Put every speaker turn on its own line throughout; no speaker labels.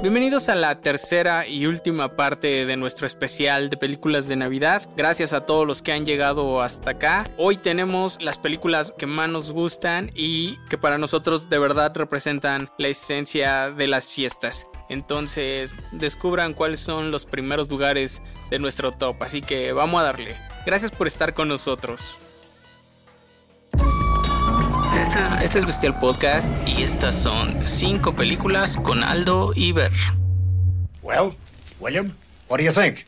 Bienvenidos a la tercera y última parte de nuestro especial de películas de Navidad. Gracias a todos los que han llegado hasta acá. Hoy tenemos las películas que más nos gustan y que para nosotros de verdad representan la esencia de las fiestas. Entonces descubran cuáles son los primeros lugares de nuestro top. Así que vamos a darle. Gracias por estar con nosotros. Este es Bestial Podcast y estas son cinco películas con Aldo y Ver.
Well, William, what do you think?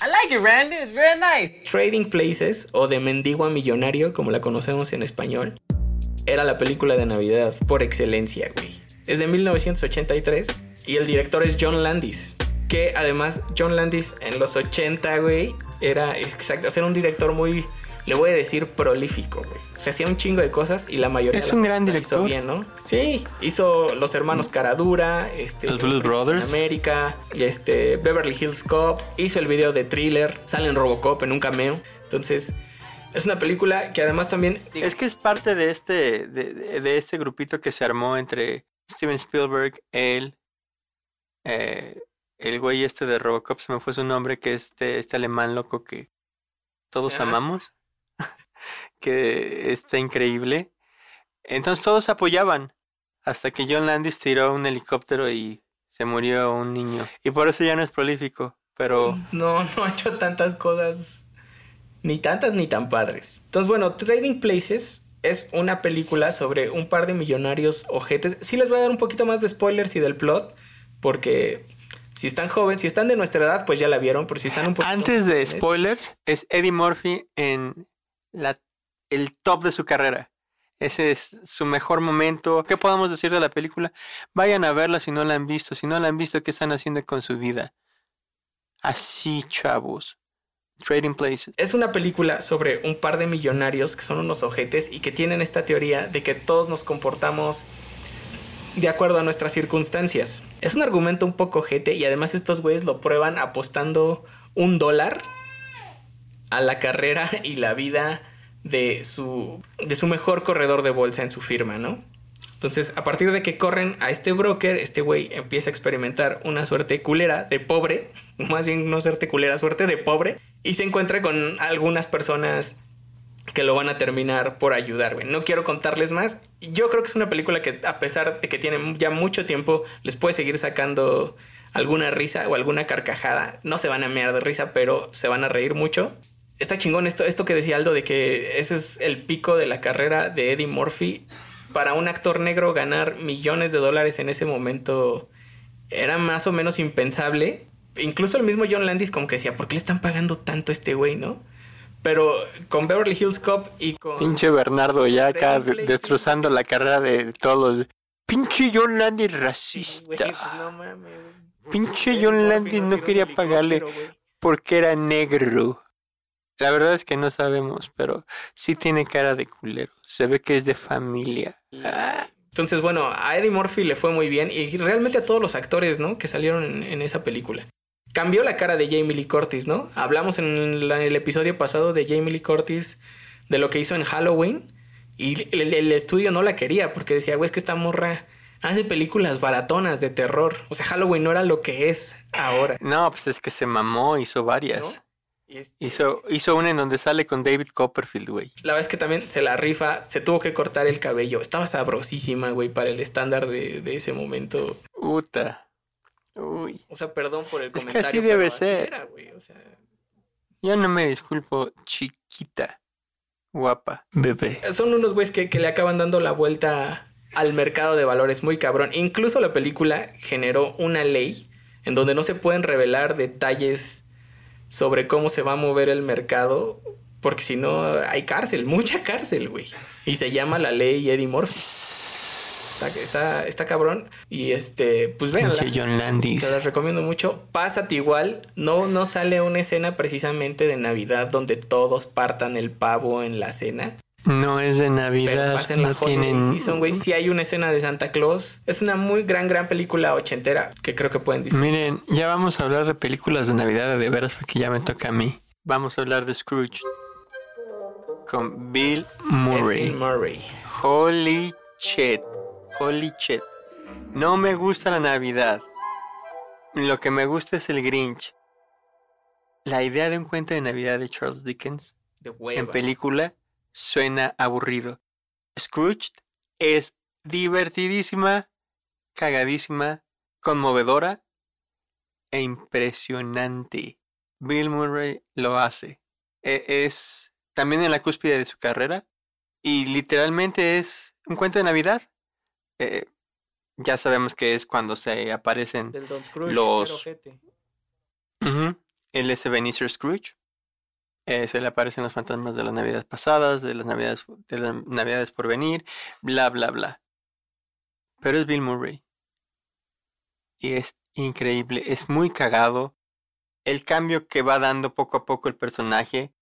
I like it, Randy. It's very nice.
Trading Places o de Mendigo a Millonario, como la conocemos en español, era la película de Navidad por excelencia, güey. Es de 1983 y el director es John Landis. Que además, John Landis en los 80, güey, era exacto, era un director muy le voy a decir prolífico, güey. Se hacía un chingo de cosas y la mayoría
Es
de las
un gran director.
hizo bien, ¿no? Sí, hizo Los Hermanos Caradura, este
Los Blues Brothers.
América, este Beverly Hills Cop, hizo el video de Thriller, sale en Robocop en un cameo. Entonces, es una película que además también
Es que es parte de este, de, de- de este grupito que se armó entre Steven Spielberg, él, eh, el güey este de Robocop, se me fue su nombre, que es este, este alemán loco que todos
Ah.
amamos, que está increíble. Entonces todos apoyaban, hasta que John Landis tiró un helicóptero y se murió un niño. Y por eso ya no es prolífico, pero...
no, no ha hecho tantas cosas, ni tantas ni tan padres. Entonces, bueno, Trading Places es una película sobre un par de millonarios ojetes. Sí les voy a dar un poquito más de spoilers y del plot, porque si están jóvenes, si están de nuestra edad, pues ya la vieron, pero si están un poquito
Antes de spoilers, es Eddie Murphy en la, el top de su carrera. Ese es su mejor momento. ¿Qué podemos decir de la película? Vayan a verla si no la han visto. Si no la han visto, ¿qué están haciendo con su vida? Así, chavos. Trading Places.
Es una película sobre un par de millonarios que son unos ojetes y que tienen esta teoría de que todos nos comportamos de acuerdo a nuestras circunstancias. Es un argumento un poco ojete y además estos güeyes lo prueban apostando un dólar a la carrera y la vida de su, de su mejor corredor de bolsa en su firma, ¿no? Entonces, a partir de que corren a este broker, este güey empieza a experimentar una suerte culera de pobre, más bien no suerte culera, suerte de pobre, y se encuentra con algunas personas que lo van a terminar por ayudar, güey. No quiero contarles más. Yo creo que es una película que, a pesar de que tiene ya mucho tiempo, les puede seguir sacando alguna risa o alguna carcajada. No se van a mear de risa, pero se van a reír mucho. Está chingón esto, esto que decía Aldo de que ese es el pico de la carrera de Eddie Murphy. Para un actor negro ganar millones de dólares en ese momento era más o menos impensable. Incluso el mismo John Landis como que decía, ¿por qué le están pagando tanto a este güey, no? Pero con Beverly Hills Cop y con...
Pinche Bernardo ya acá destrozando la carrera de todos. Pinche John Landis racista.
pues no mames.
Pinche John Landis no quería pagarle porque era negro. La verdad es que no sabemos, pero sí tiene cara de culero. Se ve que es de familia. Ah,
Entonces, bueno, a Eddie Murphy le fue muy bien y realmente a todos los actores, ¿no? Que salieron en, en esa película. Cambió la cara de Jamie Lee Curtis, ¿no? Hablamos en la- el episodio pasado de Jamie Lee Curtis, de lo que hizo en Halloween. Y el, el estudio no la quería porque decía, güey, es que esta morra hace películas baratonas de terror. O sea, Halloween no era lo que es ahora.
No, pues es que se mamó, hizo varias.
¿no? Este-
Hizo, hizo una en donde sale con David Copperfield, güey.
La verdad es que también se la rifa, se tuvo que cortar el cabello. Estaba sabrosísima, güey, para el estándar de, de ese momento.
Puta. Uy.
O sea, perdón por el
Es que
comentario.
así debe ser.
era, güey, o sea,
Yo no me disculpo, chiquita. Guapa. Bebé.
son unos güeyes que, que le acaban dando la vuelta al mercado de valores muy cabrón. Incluso la película generó una ley en donde no se pueden revelar detalles sobre cómo se va a mover el mercado. Porque si no, hay cárcel, mucha cárcel, güey. Y se llama la ley Eddie Murphy. Está, está, está cabrón. Y este, pues véanla.
John Landis.
Te las recomiendo mucho. Pásate igual. No, no sale una escena precisamente de Navidad donde todos partan el pavo en la cena.
No es de
Pero
Navidad.
la
No tienen.
Season, güey. Sí hay una escena de Santa Claus. Es una muy gran, gran película ochentera que creo que pueden disfrutar.
Miren, ya vamos a hablar de películas de Navidad de veras porque ya me toca a mí. Vamos a hablar de Scrooge. Con Bill Murray.
Bill Murray.
Holy shit. Holy shit. No me gusta la Navidad. lo que me gusta es el Grinch. La idea de un cuento de Navidad de Charles Dickens
De
en película suena aburrido. Scrooge es divertidísima, cagadísima, conmovedora e impresionante. Bill Murray lo hace. E- Es también en la cúspide de su carrera y literalmente es un cuento de Navidad. Eh, ya sabemos que es cuando se aparecen
Del Don Scrooge.
Los-. Él es Ebenezer Scrooge. Eh, se le aparecen los fantasmas de las navidades pasadas, de las navidades, de las navidades por venir, bla, bla, bla. Pero es Bill Murray. Y es increíble, es muy cagado. El cambio que va dando poco a poco el personaje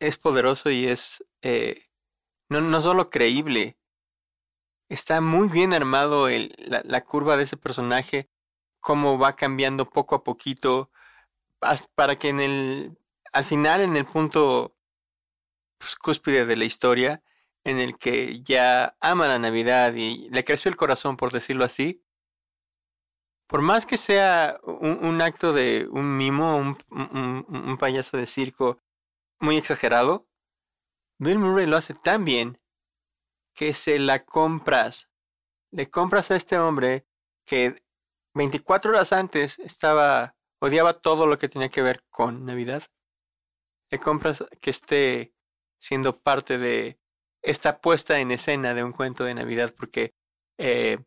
es poderoso y es eh, no, no solo creíble, está muy bien armado la, la curva de ese personaje cómo va cambiando poco a poquito para que en el al final en el punto pues, cúspide de la historia en el que ya ama la Navidad y le creció el corazón por decirlo así por más que sea un, un acto de un mimo un, un- payaso de circo muy exagerado Bill Murray lo hace tan bien que se la compras. Le compras a este hombre que 24 horas antes estaba odiaba todo lo que tenía que ver con Navidad. Le compras que esté siendo parte de esta puesta en escena de un cuento de Navidad porque eh,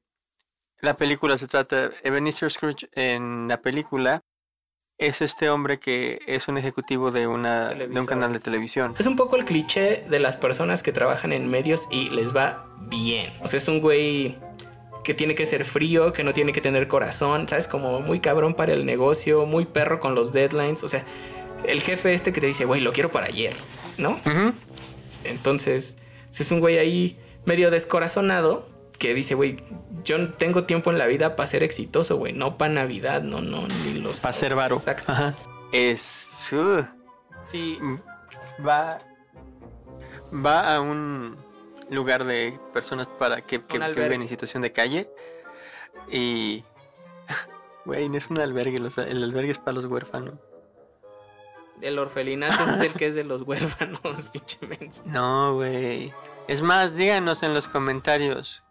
la película se trata Ebenezer Scrooge en la película es este hombre que es un ejecutivo de una de un canal de televisión.
Es un poco el cliché de las personas que trabajan en medios y les va bien. O sea, es un güey que tiene que ser frío, que no tiene que tener corazón, ¿sabes? Como muy cabrón para el negocio, muy perro con los deadlines. O sea, el jefe este que te dice, güey, lo quiero para ayer, ¿no? Entonces, si es un güey ahí medio descorazonado que dice, güey, yo tengo tiempo en la vida para ser exitoso, güey, no para Navidad, no, no, ni los...
Para ser varo.
Exacto.
Ajá. Es uh,
Sí,
va va a un lugar de personas para que, que, que viven en situación de calle. Y güey no es un albergue los- el albergue es para los huérfanos.
El orfelinato es el que es de los huérfanos, pinche
no güey. Es más díganos en los comentarios.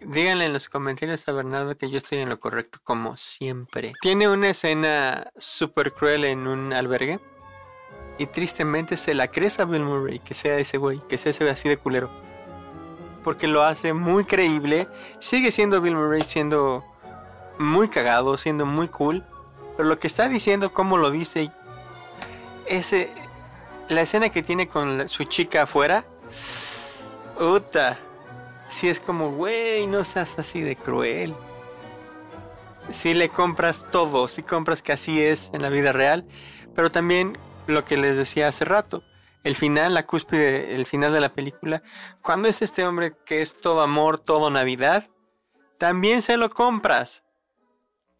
Díganle en los comentarios a Bernardo que yo estoy en lo correcto como siempre. Tiene una escena súper cruel en un albergue y tristemente se la crees a Bill Murray que sea ese güey, que sea ese así de culero. Porque lo hace muy creíble. Sigue siendo Bill Murray siendo muy cagado, siendo muy cool. Pero lo que está diciendo, cómo lo dice, ese, la escena que tiene con su chica afuera, puta, si es como, güey, no seas así de cruel. Si le compras todo, si compras que así es en la vida real, pero también lo que les decía hace rato, el final, la cúspide, el final de la película, cuando es este hombre que es todo amor, todo Navidad, también se lo compras.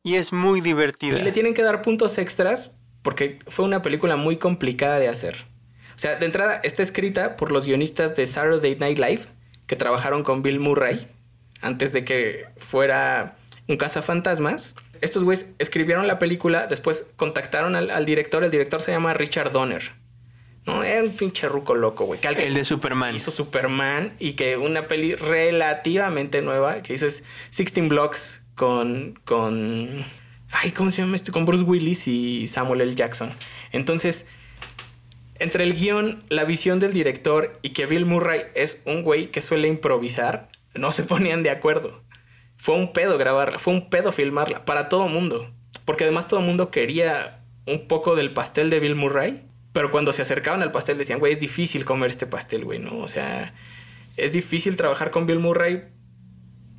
Y es muy divertida.
Y le tienen que dar puntos extras porque fue una película muy complicada de hacer. O sea, de entrada está escrita por los guionistas de Saturday Night Live que trabajaron con Bill Murray antes de que fuera un cazafantasmas. Estos güeyes escribieron la película, después contactaron al, al director, el director se llama Richard Donner. No, era un pinche ruco loco, güey.
El de Superman.
Hizo Superman y que una peli relativamente nueva que hizo es 16 Blocks con, con, ay, ¿cómo se llama este? Con Bruce Willis y Samuel L. Jackson. Entonces, entre el guion, la visión del director y que Bill Murray es un güey que suele improvisar, no se ponían de acuerdo. Fue un pedo grabarla, fue un pedo filmarla para todo mundo. Porque además todo mundo quería un poco del pastel de Bill Murray. Pero cuando se acercaban al pastel decían, güey, es difícil comer este pastel, güey, ¿no? O sea, es difícil trabajar con Bill Murray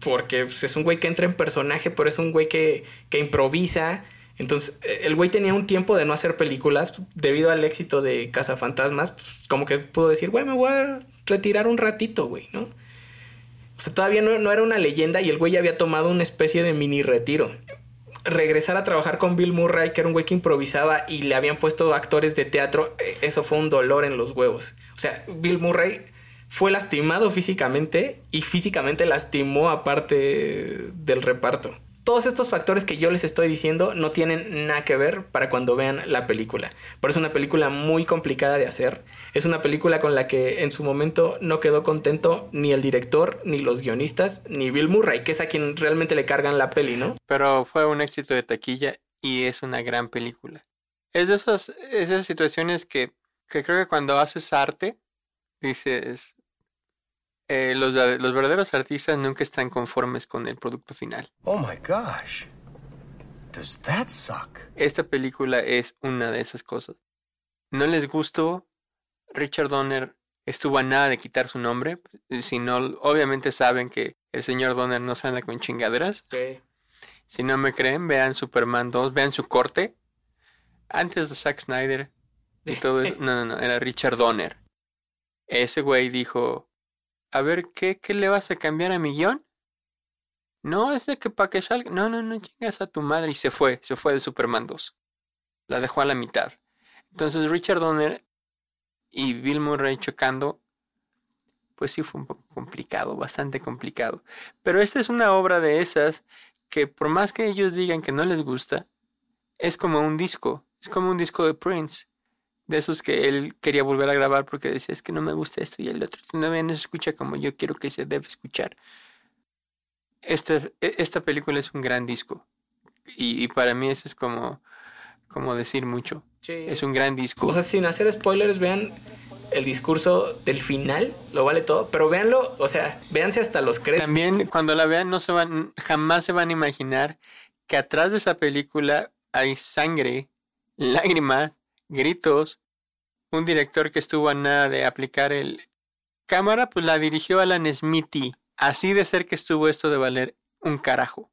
porque pues, es un güey que entra en personaje, pero es un güey que, que improvisa. Entonces, eh, el güey tenía un tiempo de no hacer películas debido al éxito de Cazafantasmas. Pues, como que pudo decir, güey, me voy a retirar un ratito, güey, ¿no? O sea, todavía no, no era una leyenda y el güey había tomado una especie de mini retiro. Regresar a trabajar con Bill Murray, que era un güey que improvisaba y le habían puesto actores de teatro, eh, eso fue un dolor en los huevos. O sea, Bill Murray fue lastimado físicamente y físicamente lastimó a parte del reparto. Todos estos factores que yo les estoy diciendo no tienen nada que ver para cuando vean la película. Pero es una película muy complicada de hacer. Es una película con la que en su momento no quedó contento ni el director, ni los guionistas, ni Bill Murray, que es a quien realmente le cargan la peli, ¿no?
Pero fue un éxito de taquilla y es una gran película. Es de esas, esas situaciones que, que creo que cuando haces arte, dices, eh, los, los verdaderos artistas nunca están conformes con el producto final.
Oh my gosh. Does that suck?
Esta película es una de esas cosas. No les gustó. Richard Donner estuvo a nada de quitar su nombre. Si no, obviamente saben que el señor Donner no se anda con chingaderas.
Sí.
Si no me creen, vean Superman 2, vean su corte. Antes de Zack Snyder y todo eso. No, no, no, era Richard Donner. Ese güey dijo, a ver, ¿qué, qué le vas a cambiar a mi guion? No, es de que para que salga. No, no, no chingas a tu madre. Y se fue, se fue de Superman 2. La dejó a la mitad. Entonces Richard Donner y Bill Murray chocando, pues sí fue un poco complicado, bastante complicado. Pero esta es una obra de esas que por más que ellos digan que no les gusta, es como un disco, es como un disco de Prince de esos que él quería volver a grabar porque decía, es que no me gusta esto y el otro no, no se escucha como yo quiero que se debe escuchar. Esta, e, esta película es un gran disco y, y para mí eso es como, como decir mucho.
Sí.
Es un gran disco.
O sea, sin hacer spoilers, vean el discurso del final, lo vale todo, pero véanlo, o sea, véanse hasta los créditos.
También cuando la vean no se van, jamás se van a imaginar que atrás de esa película hay sangre, lágrimas, gritos. Un director que estuvo a nada de aplicar el cámara, pues la dirigió Alan Smithy. Así de ser que estuvo esto de valer un carajo.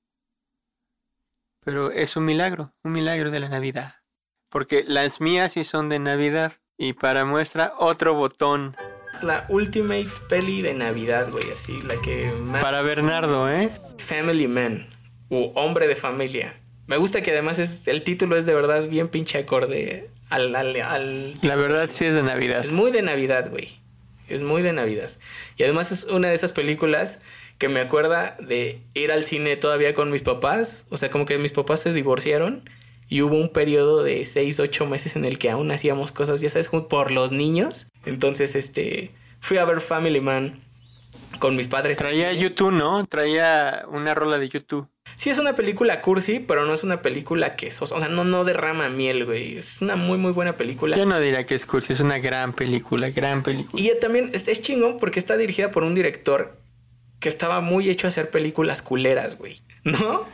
Pero es un milagro, un milagro de la Navidad. Porque las mías sí son de Navidad. Y para muestra, otro botón.
La ultimate peli de Navidad, güey, así, la que más...
Para Bernardo, ¿eh?
Family Man, o Hombre de Familia. Me gusta que además es, el título es de verdad bien pinche acorde al, al, al...
La verdad sí es de Navidad.
Es muy de Navidad, güey. Es muy de Navidad. Y además es una de esas películas que me acuerda de ir al cine todavía con mis papás. O sea, como que mis papás se divorciaron y hubo un periodo de 6, 8 meses en el que aún hacíamos cosas, ya sabes, por los niños. Entonces, este, fui a ver Family Man con mis padres.
Traía YouTube, ¿no? Traía una rola de YouTube.
Sí, es una película cursi, pero no es una película que... O sea, no, no derrama miel, güey. Es una muy, muy buena película.
Yo no diría que es cursi, es una gran película, gran película.
Y también es, es chingón porque está dirigida por un director que estaba muy hecho a hacer películas culeras, güey. ¿No?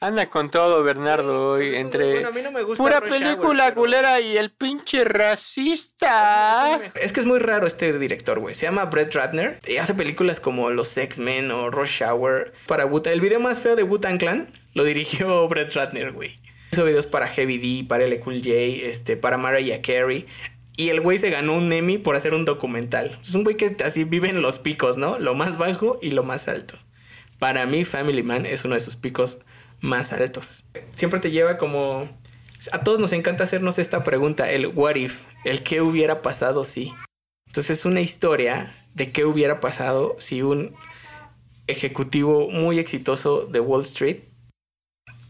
Anda con todo, Bernardo, hoy entre
Bueno, a mí no me gusta
pura
Rush
película
Hour, pero-
culera y el pinche racista.
Es que es muy raro este director, güey. Se llama Brett Ratner. Y hace películas como Los X-Men o Rush Hour. Para wu El video más feo de Wu-Tang Clan lo dirigió Brett Ratner, güey. Hizo videos para Heavy D, para L. Cool J, este, para Mariah Carey. Y el güey se ganó un Emmy por hacer un documental. Es un güey que así vive en los picos, ¿no? Lo más bajo y lo más alto. Para mí, Family Man es uno de sus picos más altos. Siempre te lleva como... A todos nos encanta hacernos esta pregunta, el what if, el qué hubiera pasado si. Entonces es una historia de qué hubiera pasado si un ejecutivo muy exitoso de Wall Street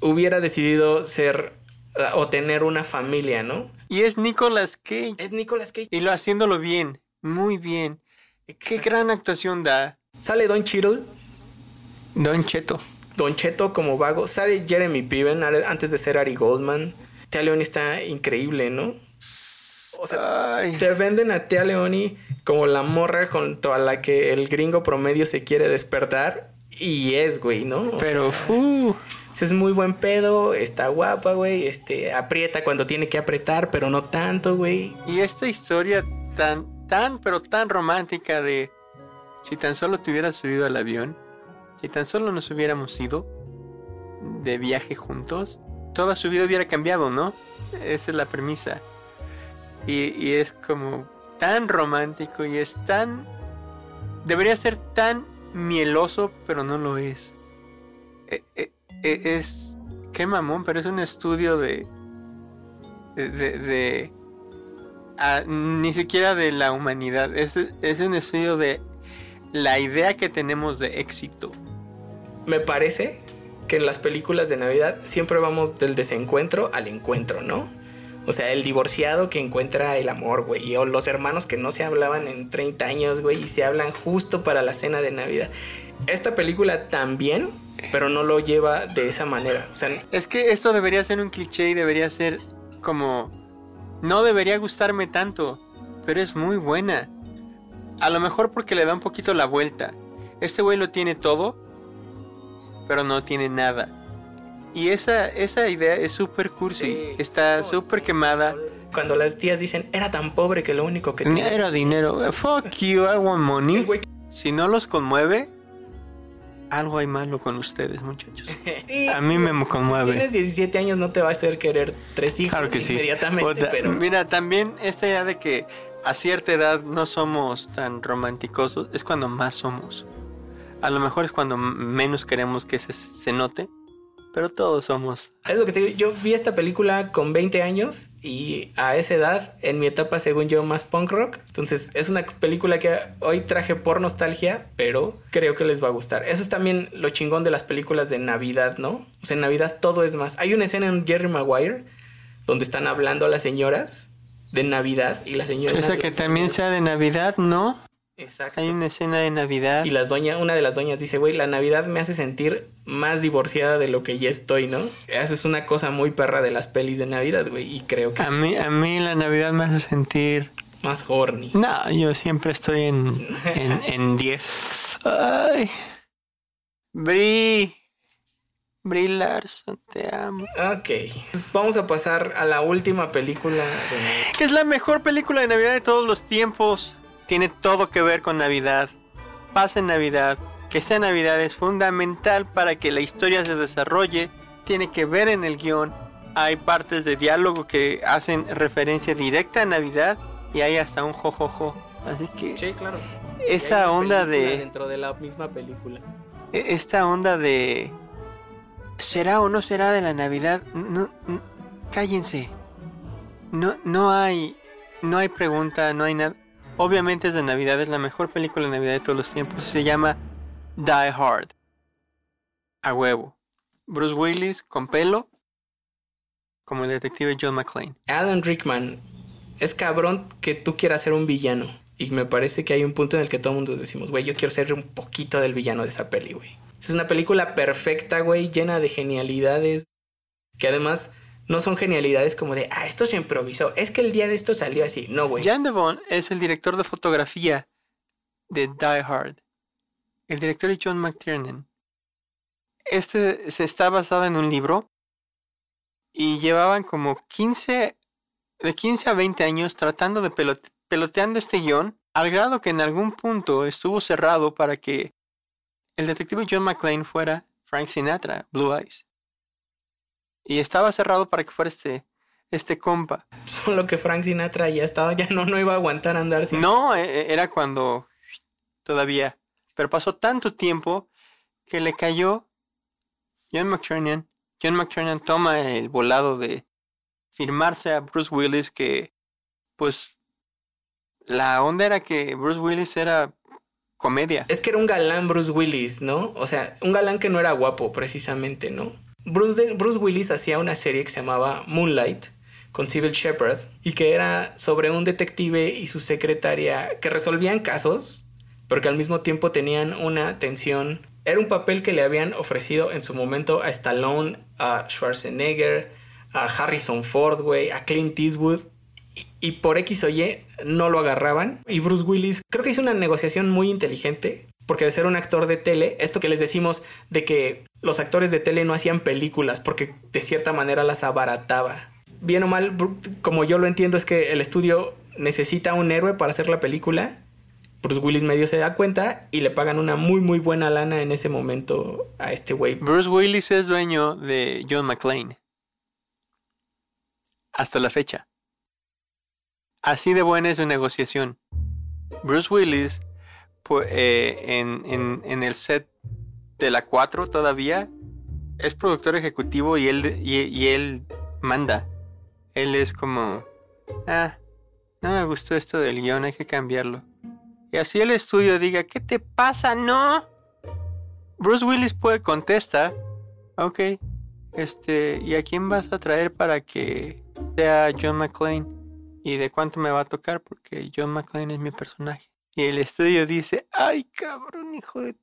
hubiera decidido ser o tener una familia, ¿no?
Y es Nicolas Cage.
Es Nicolas Cage.
Y lo haciéndolo bien, muy bien. Qué gran actuación da
Sale Don Cheadle,
Don Cheto.
Don Cheto como vago, sale Jeremy Piven antes de ser Ari Goldman. Tea Leoni está increíble, ¿no? O sea,
Ay,
te venden a Tea Leoni como la morra junto a la que el gringo promedio se quiere despertar. Y es, güey, ¿no? O
pero
sea,
uh,
es muy buen pedo, está guapa, güey. Este, aprieta cuando tiene que apretar, pero no tanto, güey.
y esta historia tan tan pero tan romántica de si tan solo te hubieras subido al avión, si tan solo nos hubiéramos ido de viaje juntos, toda su vida hubiera cambiado, ¿no? Esa es la premisa. Y, y es como tan romántico y es tan... Debería ser tan mieloso, pero no lo es. E- e- e- es... Qué mamón, pero es un estudio de... De... de- ni siquiera de la humanidad. Es, es un estudio de la idea que tenemos de éxito.
Me parece que en las películas de Navidad siempre vamos del desencuentro al encuentro, ¿no? O sea, el divorciado que encuentra el amor, güey. O los hermanos que no se hablaban en 30 años, güey, y se hablan justo para la cena de Navidad. Esta película también, pero no lo lleva de esa manera. O sea,
Es que esto debería ser un cliché y debería ser como... No debería gustarme tanto, pero es muy buena. A lo mejor porque le da un poquito la vuelta. Este güey lo tiene todo, pero no tiene nada. Y esa, esa idea es súper cursi.
Sí,
Está súper quemada.
cuando las tías dicen, era tan pobre que lo único que tenía...
Era dinero. Fuck you, I want money. Si no los conmueve, algo hay malo con ustedes, muchachos.
Sí,
A mí me conmueve.
Tienes 17 años, no te va a hacer querer tres hijos
Claro que sí.
inmediatamente,
Otra-
pero...
Mira, también esta idea de que a cierta edad no somos tan románticosos es cuando más somos. A lo mejor es cuando menos queremos que se, se note, pero todos somos.
Es lo que te digo, yo vi esta película con 20 años y a esa edad, en mi etapa, según yo, más punk rock. Entonces, es una película que hoy traje por nostalgia, pero creo que les va a gustar. Eso es también lo chingón de las películas de Navidad, ¿no? O sea, en Navidad todo es más. Hay una escena en Jerry Maguire donde están hablando las señoras de Navidad y la señora...
Esa que también sea de Navidad, ¿no?
Exacto.
Hay una escena de Navidad.
Y las doña, una de las doñas dice, güey, la Navidad me hace sentir más divorciada de lo que ya estoy, ¿no? Eso es una cosa muy perra de las pelis de Navidad, güey. Y creo que
A mí, a mí la Navidad me hace sentir...
más horny.
No, yo siempre estoy en en, en 10. Ay. Bri. Bri Larson, te amo.
Ok. Pues vamos a pasar a la última película de Navidad.
Que es la mejor película de Navidad de todos los tiempos. Tiene todo que ver con Navidad. Pasa en Navidad. Que sea Navidad es fundamental para que la historia se desarrolle. Tiene que ver en el guion. Hay partes de diálogo que hacen referencia directa a Navidad. Y hay hasta un jojojo. Así que
Sí, claro.
Esa onda de...
Dentro de la misma película.
E- esta onda de será o no será de la Navidad no, no- cállense no no hay no hay pregunta no hay nada obviamente es de Navidad es la mejor película de Navidad de todos los tiempos se llama Die Hard a huevo Bruce Willis con pelo como el detective John McClane
Alan Rickman es cabrón que tú quieras ser un villano. Y me parece que hay un punto en el que todo el mundo decimos, güey, yo quiero ser un poquito del villano de esa peli, güey. Es una película perfecta, güey, llena de genialidades. Que además no son genialidades como de, ah, esto se improvisó. Es que el día de esto salió así. No, güey.
Jan Devon es el director de fotografía de Die Hard. El director es John McTiernan. Este se está basado en un libro y llevaban como 15, de 15 a 20 años tratando de pelote- peloteando este guion, al grado que en algún punto estuvo cerrado para que el detective John McClane fuera Frank Sinatra, Blue Eyes. Y estaba cerrado para que fuera este, este compa.
Solo que Frank Sinatra ya estaba, ya no, no iba a aguantar andar sin.
No, e- e- era cuando todavía. Pero pasó tanto tiempo que le cayó John McTiernan. John McTiernan toma el volado de firmarse a Bruce Willis que, pues, la onda era que Bruce Willis era comedia.
Es que era un galán Bruce Willis, ¿no? O sea, un galán que no era guapo, precisamente, ¿no? Bruce, Willis hacía una serie que se llamaba Moonlight con Sybil Shepherd y que era sobre un detective y su secretaria que resolvían casos, pero que al mismo tiempo tenían una tensión. Era un papel que le habían ofrecido en su momento a Stallone, a Schwarzenegger, a Harrison Ford, güey, a Clint Eastwood y por X o Y no lo agarraban. Y Bruce Willis creo que hizo una negociación muy inteligente. Porque de ser un actor de tele, esto que les decimos de que los actores de tele no hacían películas porque de cierta manera las abarataba. Bien o mal, como yo lo entiendo, es que el estudio necesita un héroe para hacer la película. Bruce Willis medio se da cuenta y le pagan una muy muy buena lana en ese momento a este güey.
Bruce Willis es dueño de John McClane. Hasta la fecha. Así de buena es su negociación. Bruce Willis, eh, en, el set de la 4 todavía, es productor ejecutivo y él, y, él manda. Él es como, ah, no me gustó esto del guion, hay que cambiarlo. Y así el estudio diga, ¿qué te pasa? No. Bruce Willis puede contestar Ok, este, ¿y a quién vas a traer para que sea John McClane? ¿Y de cuánto me va a tocar? Porque John McClane es mi personaje. Y el estudio dice, ay cabrón, hijo de...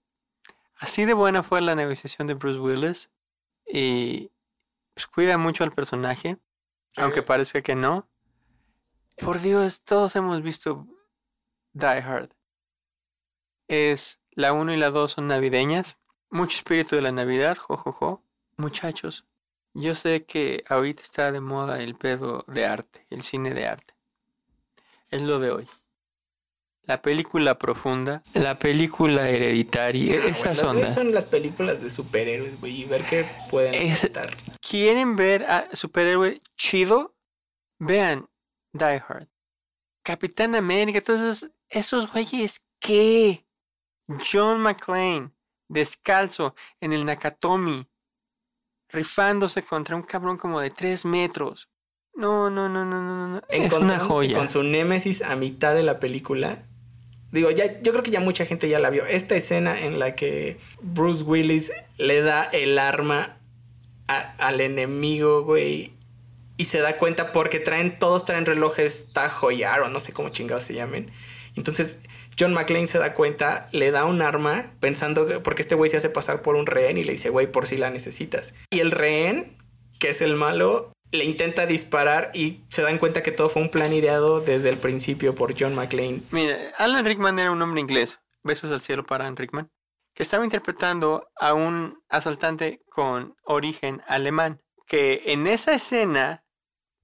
Así de buena fue la negociación de Bruce Willis. Y pues cuida mucho al personaje, aunque parezca que no. Por Dios, todos hemos visto Die Hard. Es la 1 y la 2 son navideñas. Mucho espíritu de la Navidad, jojojo. Muchachos, yo sé que ahorita está de moda el pedo de arte, el cine de arte. Es lo de hoy. La película profunda, la película hereditaria,
Ah,
esas
güey,
ondas.
Son las películas de superhéroes, güey, y ver qué pueden
Es-. ¿Quieren ver a superhéroe chido? Vean Die Hard. Capitán América, todos esos, esos güeyes, ¿qué? John McClane, descalzo en el Nakatomi, rifándose contra un cabrón como de 3 metros. No, no, no, no, no, no. Es una joya.
con su némesis a mitad de la película. Digo, ya, yo creo que ya mucha gente ya la vio. Esta escena en la que Bruce Willis le da el arma al enemigo, güey. Y se da cuenta porque traen, todos traen relojes Tajo y Aro, no sé cómo chingados se llamen. Entonces, John McClane se da cuenta, le da un arma pensando que, porque este güey se hace pasar por un rehén y le dice, güey, por si la necesitas. Y el rehén, que es el malo, le intenta disparar y se dan cuenta que todo fue un plan ideado desde el principio por John McClane.
Mira, Alan Rickman era un hombre inglés. Besos al cielo para Alan Rickman. Que estaba interpretando a un asaltante con origen alemán. Que en esa escena,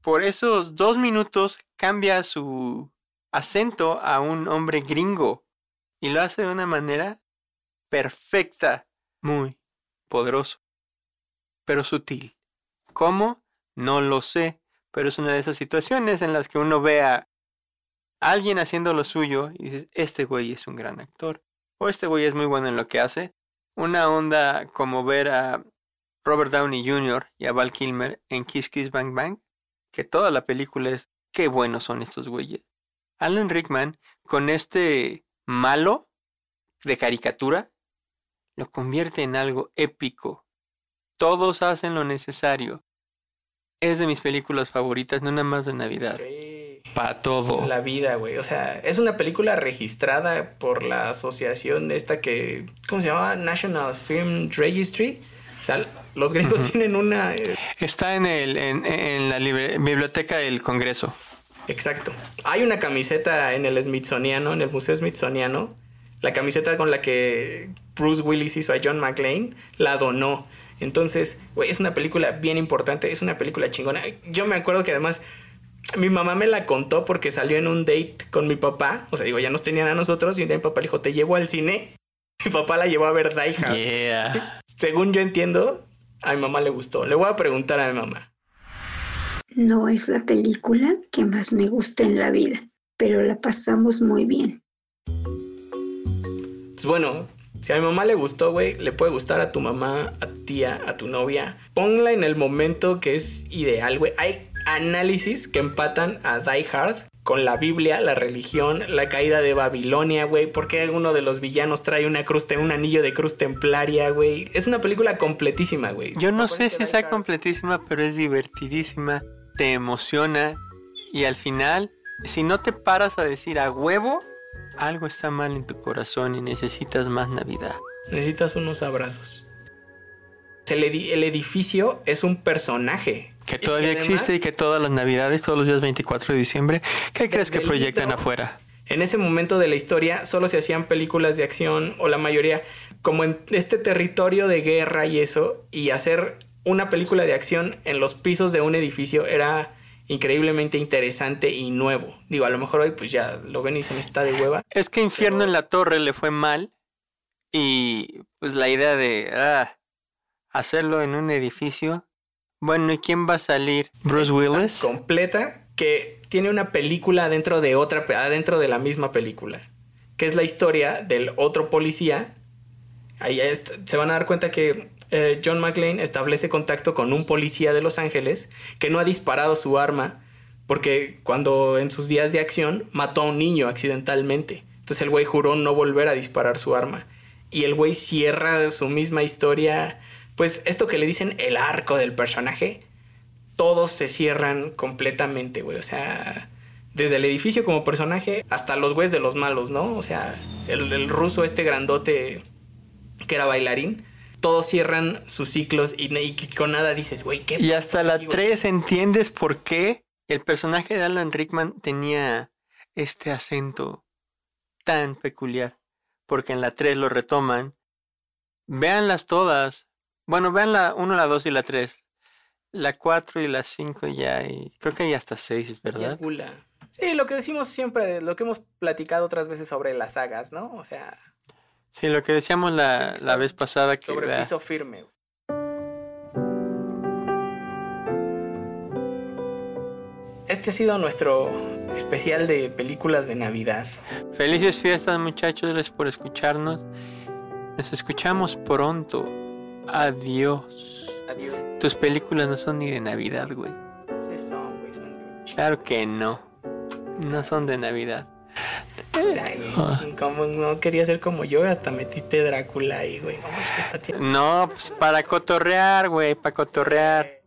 por esos dos minutos, cambia su acento a un hombre gringo. Y lo hace de una manera perfecta. Muy poderoso. Pero sutil. ¿Cómo? No lo sé. Pero es una de esas situaciones en las que uno ve a alguien haciendo lo suyo y dices, este güey es un gran actor. O este güey es muy bueno en lo que hace. Una onda como ver a Robert Downey Jr. y a Val Kilmer en Kiss Kiss Bang Bang. Que toda la película es, qué buenos son estos güeyes. Alan Rickman, con este malo de caricatura, lo convierte en algo épico. Todos hacen lo necesario. Es de mis películas favoritas, no nada más de Navidad. Para todo.
La vida, güey. O sea, es una película registrada por la asociación esta que. ¿Cómo se llama? National Film Registry. O sea, los gringos tienen una. eh,
Está en, el, en, en la libre- biblioteca del Congreso.
Exacto. Hay una camiseta en el Smithsoniano, en el Museo Smithsoniano. La camiseta con la que Bruce Willis hizo a John McClane la donó. Entonces, güey, es una película bien importante, es una película chingona. Yo me acuerdo que además mi mamá me la contó porque salió en un date con mi papá. O sea, digo, ya nos tenían a nosotros y un día mi papá le dijo, te llevo al cine. Mi papá la llevó a ver Die Hard.
Yeah.
Según yo entiendo, a mi mamá le gustó. Le voy a preguntar a mi mamá.
No es la película que más me gusta en la vida, pero la pasamos muy bien.
Entonces, bueno, si a mi mamá le gustó, güey, le puede gustar a tu mamá, a tu tía, a tu novia. Ponla en el momento que es ideal, güey. Hay análisis que empatan a Die Hard con la Biblia, la religión, la caída de Babilonia, güey. ¿Por qué uno de los villanos trae una cruz, un anillo de cruz templaria, güey? Es una película completísima, güey.
Yo no sé si sea completísima, pero es divertidísima. Te emociona. Y al final, si no te paras a decir a huevo, algo está mal en tu corazón y necesitas más Navidad.
Necesitas unos abrazos. El, edi- el edificio es un personaje.
Que
Y
todavía
además-
existe y que todas las Navidades, todos los días 24 de diciembre, ¿qué crees que proyectan afuera?
En ese momento de la historia solo se hacían películas de acción o la mayoría como en este territorio de guerra y eso y hacer una película de acción en los pisos de un edificio era increíblemente interesante y nuevo. Digo, a lo mejor hoy pues ya lo ven y se está de hueva.
Es que Infierno en la Torre le fue mal y pues la idea de ah, hacerlo en un edificio. Bueno, ¿y quién va a salir? Bruce Willis.
completa que tiene una película dentro de otra, adentro de la misma película, que es la historia del otro policía. Ahí se van a dar cuenta que eh, John McClane establece contacto con un policía de Los Ángeles que no ha disparado su arma porque cuando en sus días de acción mató a un niño accidentalmente. Entonces el güey juró no volver a disparar su arma. Y el güey cierra su misma historia pues esto que le dicen el arco del personaje, todos se cierran completamente, güey. O sea, desde el edificio como personaje hasta los güeyes de los malos, ¿no? O sea, el, el ruso este grandote que era bailarín, todos cierran sus ciclos y, y con nada dices, güey, ¿qué?
Y hasta la
aquí, güey?
3 entiendes por qué el personaje de Alan Rickman tenía este acento tan peculiar. Porque en la 3 lo retoman. Véanlas todas. Bueno, vean la 1, la 2 y la 3. La 4 y la 5 ya hay. Creo que hay hasta 6,
Y es
¿verdad?
gula. Sí, lo que decimos siempre, lo que hemos platicado otras veces sobre las sagas, ¿no? O sea,
Sí, lo que decíamos la, la vez pasada que
sobre piso firme. Este ha sido nuestro especial de películas de Navidad.
Felices fiestas, muchachos. Gracias por escucharnos. Nos escuchamos pronto. Adiós.
Adiós.
Tus películas no son ni de Navidad, güey.
Sí son, güey, son
Claro que no. No son de Navidad.
Ay, güey, Como no quería ser como yo, hasta metiste Drácula ahí, güey. No,
No, pues para cotorrear, güey, para cotorrear.